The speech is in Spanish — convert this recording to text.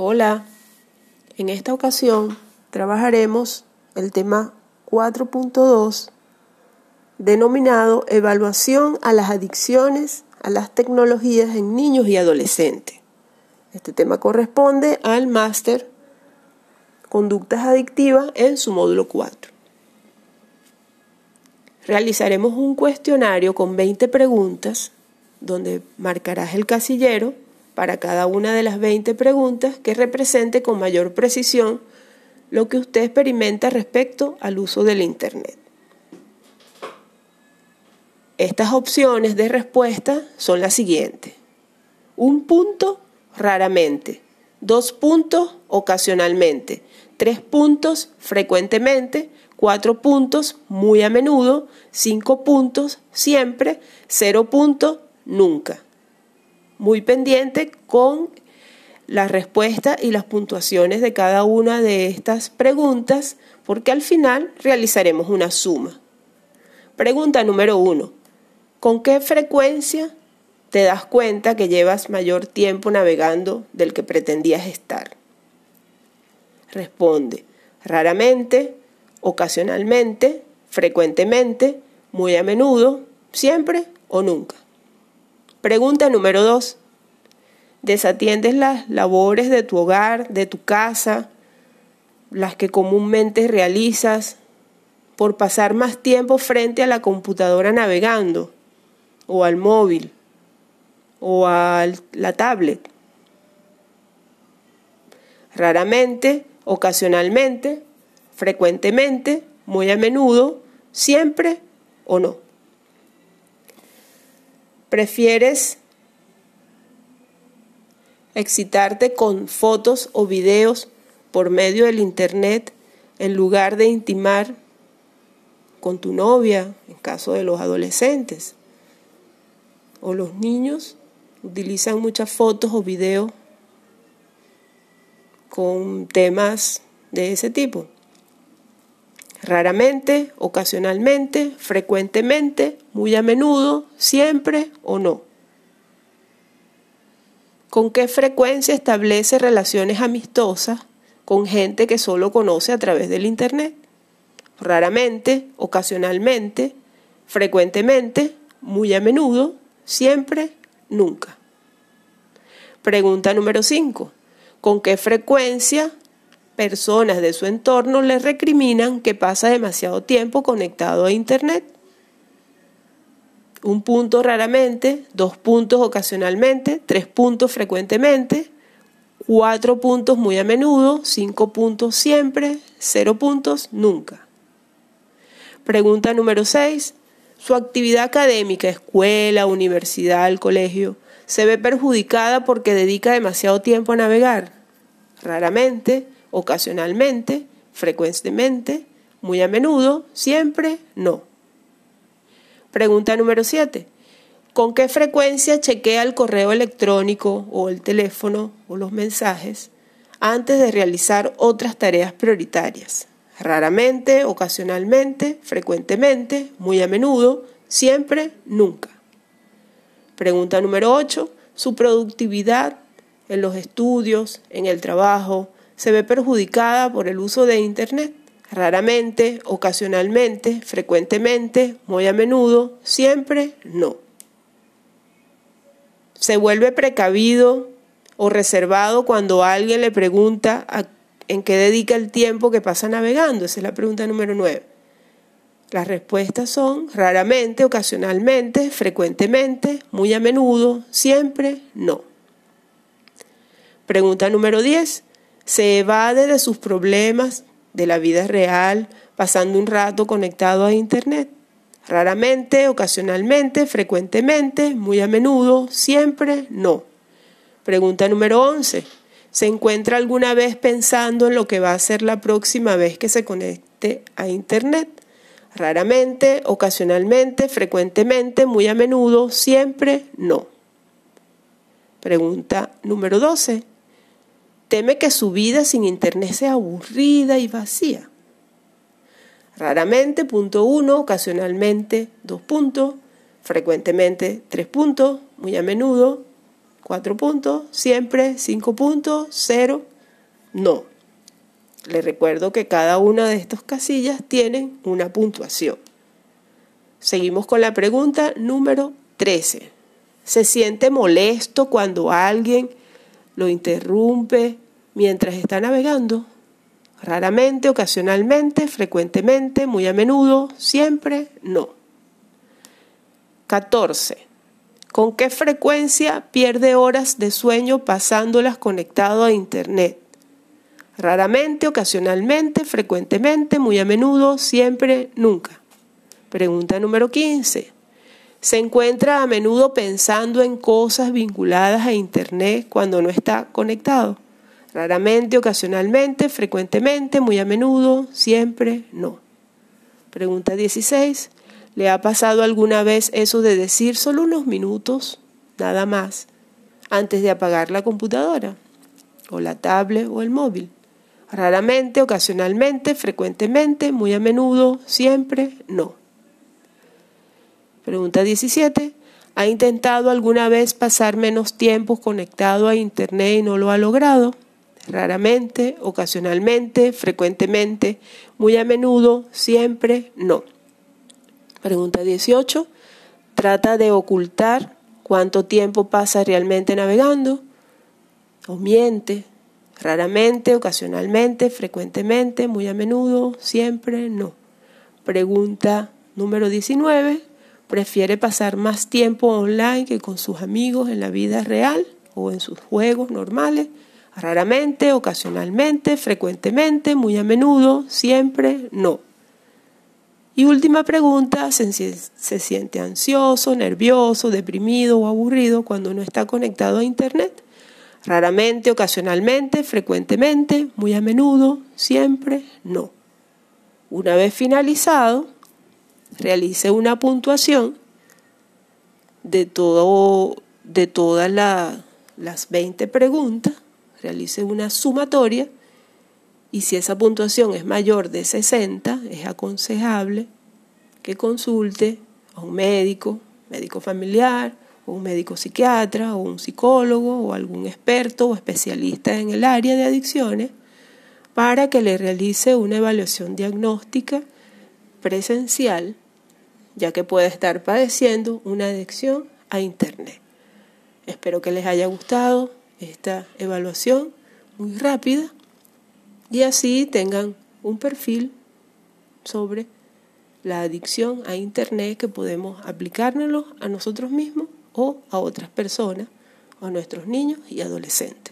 Hola, en esta ocasión trabajaremos el tema 4.2 denominado Evaluación a las adicciones a las tecnologías en niños y adolescentes. Este tema corresponde al máster Conductas Adictivas en su módulo 4. Realizaremos un cuestionario con 20 preguntas donde marcarás el casillero para cada una de las 20 preguntas que represente con mayor precisión lo que usted experimenta respecto al uso del Internet. Estas opciones de respuesta son las siguientes. Un punto raramente, dos puntos ocasionalmente, tres puntos frecuentemente, cuatro puntos muy a menudo, cinco puntos siempre, cero puntos nunca muy pendiente con la respuesta y las puntuaciones de cada una de estas preguntas, porque al final realizaremos una suma. Pregunta número uno. ¿Con qué frecuencia te das cuenta que llevas mayor tiempo navegando del que pretendías estar? Responde, raramente, ocasionalmente, frecuentemente, muy a menudo, siempre o nunca. Pregunta número dos. ¿Desatiendes las labores de tu hogar, de tu casa, las que comúnmente realizas, por pasar más tiempo frente a la computadora navegando, o al móvil, o a la tablet? Raramente, ocasionalmente, frecuentemente, muy a menudo, siempre o no. ¿Prefieres excitarte con fotos o videos por medio del Internet en lugar de intimar con tu novia, en caso de los adolescentes? O los niños utilizan muchas fotos o videos con temas de ese tipo. Raramente, ocasionalmente, frecuentemente, muy a menudo, siempre o no. ¿Con qué frecuencia establece relaciones amistosas con gente que solo conoce a través del Internet? Raramente, ocasionalmente, frecuentemente, muy a menudo, siempre, nunca. Pregunta número 5. ¿Con qué frecuencia personas de su entorno le recriminan que pasa demasiado tiempo conectado a Internet. Un punto raramente, dos puntos ocasionalmente, tres puntos frecuentemente, cuatro puntos muy a menudo, cinco puntos siempre, cero puntos nunca. Pregunta número seis. Su actividad académica, escuela, universidad, colegio, se ve perjudicada porque dedica demasiado tiempo a navegar. Raramente, ocasionalmente, frecuentemente, muy a menudo, siempre, no. Pregunta número 7. ¿Con qué frecuencia chequea el correo electrónico o el teléfono o los mensajes antes de realizar otras tareas prioritarias? Raramente, ocasionalmente, frecuentemente, muy a menudo, siempre, nunca. Pregunta número 8. Su productividad en los estudios, en el trabajo, se ve perjudicada por el uso de Internet. Raramente, ocasionalmente, frecuentemente, muy a menudo, siempre no. Se vuelve precavido o reservado cuando alguien le pregunta en qué dedica el tiempo que pasa navegando. Esa es la pregunta número 9. Las respuestas son raramente, ocasionalmente, frecuentemente, muy a menudo, siempre, no. Pregunta número 10 se evade de sus problemas de la vida real pasando un rato conectado a Internet. Raramente, ocasionalmente, frecuentemente, muy a menudo, siempre, no. Pregunta número 11. ¿Se encuentra alguna vez pensando en lo que va a ser la próxima vez que se conecte a Internet? Raramente, ocasionalmente, frecuentemente, muy a menudo, siempre, no. Pregunta número 12 teme que su vida sin Internet sea aburrida y vacía. Raramente, punto uno, ocasionalmente, dos puntos, frecuentemente, tres puntos, muy a menudo, 4 puntos, siempre 5 puntos, 0, no. Les recuerdo que cada una de estas casillas tiene una puntuación. Seguimos con la pregunta número 13. ¿Se siente molesto cuando alguien lo interrumpe mientras está navegando? Raramente, ocasionalmente, frecuentemente, muy a menudo, siempre, no. 14. ¿Con qué frecuencia pierde horas de sueño pasándolas conectado a Internet? Raramente, ocasionalmente, frecuentemente, muy a menudo, siempre, nunca. Pregunta número 15. ¿Se encuentra a menudo pensando en cosas vinculadas a Internet cuando no está conectado? Raramente, ocasionalmente, frecuentemente, muy a menudo, siempre, no. Pregunta 16. ¿Le ha pasado alguna vez eso de decir solo unos minutos, nada más, antes de apagar la computadora, o la tablet o el móvil? Raramente, ocasionalmente, frecuentemente, muy a menudo, siempre, no. Pregunta 17. ¿Ha intentado alguna vez pasar menos tiempo conectado a Internet y no lo ha logrado? Raramente, ocasionalmente, frecuentemente, muy a menudo, siempre, no. Pregunta 18. ¿Trata de ocultar cuánto tiempo pasa realmente navegando? ¿O miente? Raramente, ocasionalmente, frecuentemente, muy a menudo, siempre, no. Pregunta número 19 prefiere pasar más tiempo online que con sus amigos en la vida real o en sus juegos normales, raramente, ocasionalmente, frecuentemente, muy a menudo, siempre, no. Y última pregunta, ¿se, se siente ansioso, nervioso, deprimido o aburrido cuando no está conectado a Internet? Raramente, ocasionalmente, frecuentemente, muy a menudo, siempre, no. Una vez finalizado, realice una puntuación de, todo, de todas las 20 preguntas, realice una sumatoria y si esa puntuación es mayor de 60, es aconsejable que consulte a un médico, médico familiar, o un médico psiquiatra, o un psicólogo, o algún experto o especialista en el área de adicciones, para que le realice una evaluación diagnóstica presencial ya que puede estar padeciendo una adicción a Internet. Espero que les haya gustado esta evaluación muy rápida y así tengan un perfil sobre la adicción a Internet que podemos aplicárnoslo a nosotros mismos o a otras personas a nuestros niños y adolescentes.